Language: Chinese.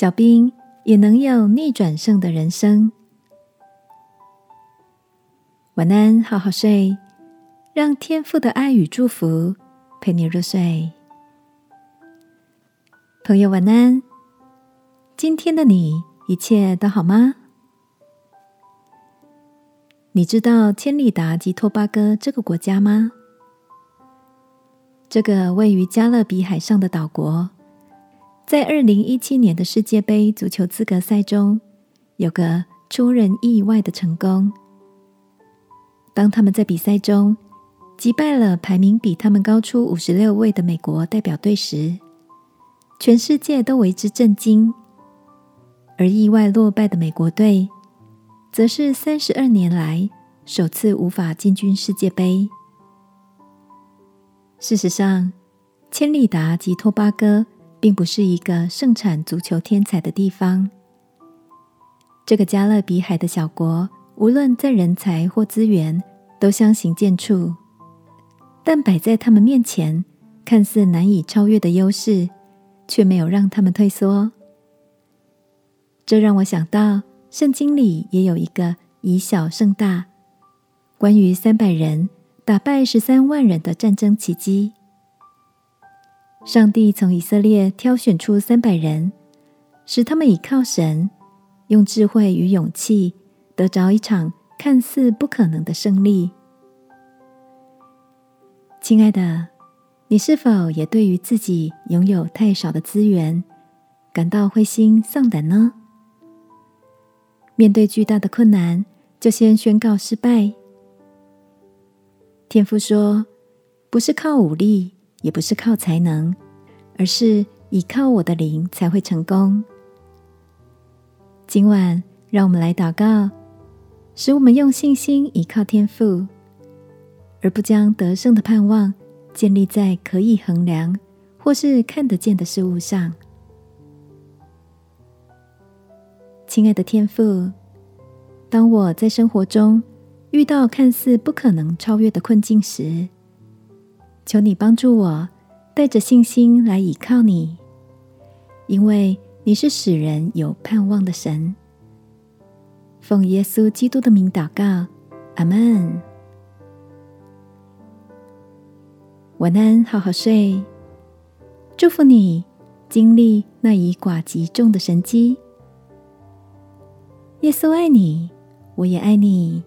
小兵也能有逆转胜的人生。晚安，好好睡，让天父的爱与祝福陪你入睡。朋友，晚安。今天的你一切都好吗？你知道千里达及托巴哥这个国家吗？这个位于加勒比海上的岛国，在二零一七年的世界杯足球资格赛中，有个出人意外的成功。当他们在比赛中击败了排名比他们高出五十六位的美国代表队时，全世界都为之震惊。而意外落败的美国队，则是三十二年来首次无法进军世界杯。事实上，千里达及托巴哥并不是一个盛产足球天才的地方。这个加勒比海的小国，无论在人才或资源，都相形见绌。但摆在他们面前，看似难以超越的优势，却没有让他们退缩。这让我想到，圣经里也有一个以小胜大，关于三百人打败十三万人的战争奇迹。上帝从以色列挑选出三百人，使他们倚靠神，用智慧与勇气，得着一场看似不可能的胜利。亲爱的，你是否也对于自己拥有太少的资源，感到灰心丧胆呢？面对巨大的困难，就先宣告失败。天父说：“不是靠武力，也不是靠才能，而是依靠我的灵才会成功。”今晚，让我们来祷告，使我们用信心依靠天赋，而不将得胜的盼望建立在可以衡量或是看得见的事物上。亲爱的天赋，当我在生活中遇到看似不可能超越的困境时，求你帮助我带着信心来倚靠你，因为你是使人有盼望的神。奉耶稣基督的名祷告，阿门。晚安，好好睡。祝福你经历那以寡击众的神机。耶稣爱你，我也爱你。